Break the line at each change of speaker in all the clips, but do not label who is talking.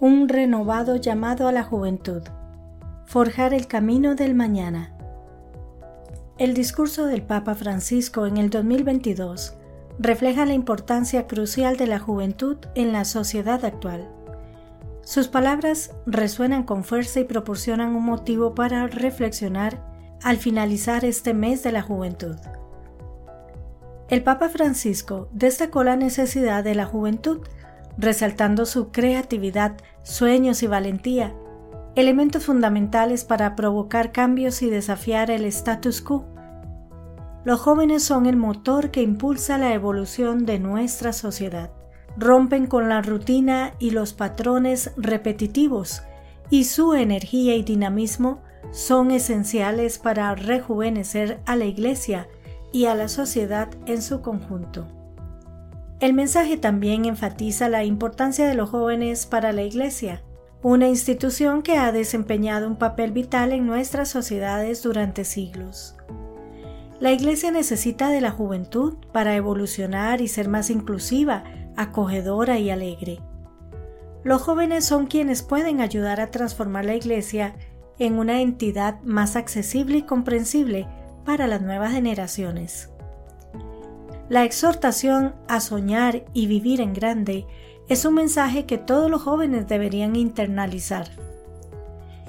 un renovado llamado a la juventud. Forjar el camino del mañana. El discurso del Papa Francisco en el 2022 refleja la importancia crucial de la juventud en la sociedad actual. Sus palabras resuenan con fuerza y proporcionan un motivo para reflexionar al finalizar este mes de la juventud. El Papa Francisco destacó la necesidad de la juventud, resaltando su creatividad, sueños y valentía, elementos fundamentales para provocar cambios y desafiar el status quo. Los jóvenes son el motor que impulsa la evolución de nuestra sociedad. Rompen con la rutina y los patrones repetitivos y su energía y dinamismo son esenciales para rejuvenecer a la Iglesia y a la sociedad en su conjunto. El mensaje también enfatiza la importancia de los jóvenes para la Iglesia, una institución que ha desempeñado un papel vital en nuestras sociedades durante siglos. La Iglesia necesita de la juventud para evolucionar y ser más inclusiva, acogedora y alegre. Los jóvenes son quienes pueden ayudar a transformar la Iglesia en una entidad más accesible y comprensible para las nuevas generaciones. La exhortación a soñar y vivir en grande es un mensaje que todos los jóvenes deberían internalizar.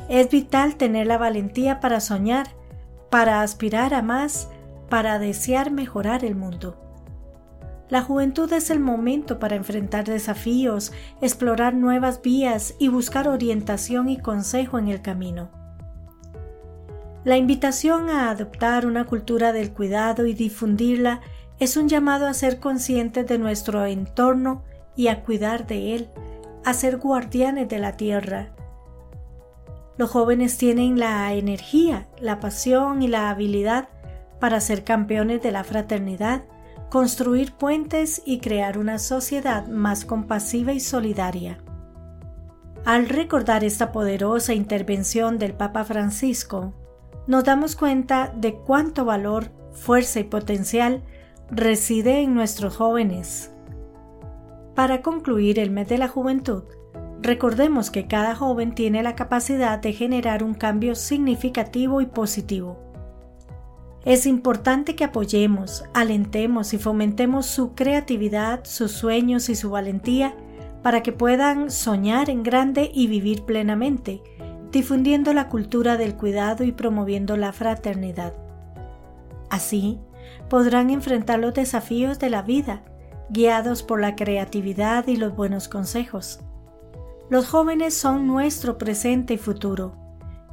Es vital tener la valentía para soñar, para aspirar a más, para desear mejorar el mundo. La juventud es el momento para enfrentar desafíos, explorar nuevas vías y buscar orientación y consejo en el camino. La invitación a adoptar una cultura del cuidado y difundirla es un llamado a ser conscientes de nuestro entorno y a cuidar de él, a ser guardianes de la tierra. Los jóvenes tienen la energía, la pasión y la habilidad para ser campeones de la fraternidad, construir puentes y crear una sociedad más compasiva y solidaria. Al recordar esta poderosa intervención del Papa Francisco, nos damos cuenta de cuánto valor, fuerza y potencial reside en nuestros jóvenes. Para concluir el mes de la juventud, recordemos que cada joven tiene la capacidad de generar un cambio significativo y positivo. Es importante que apoyemos, alentemos y fomentemos su creatividad, sus sueños y su valentía para que puedan soñar en grande y vivir plenamente, difundiendo la cultura del cuidado y promoviendo la fraternidad. Así, podrán enfrentar los desafíos de la vida, guiados por la creatividad y los buenos consejos. Los jóvenes son nuestro presente y futuro,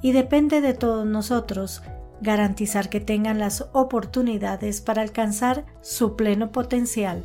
y depende de todos nosotros garantizar que tengan las oportunidades para alcanzar su pleno potencial.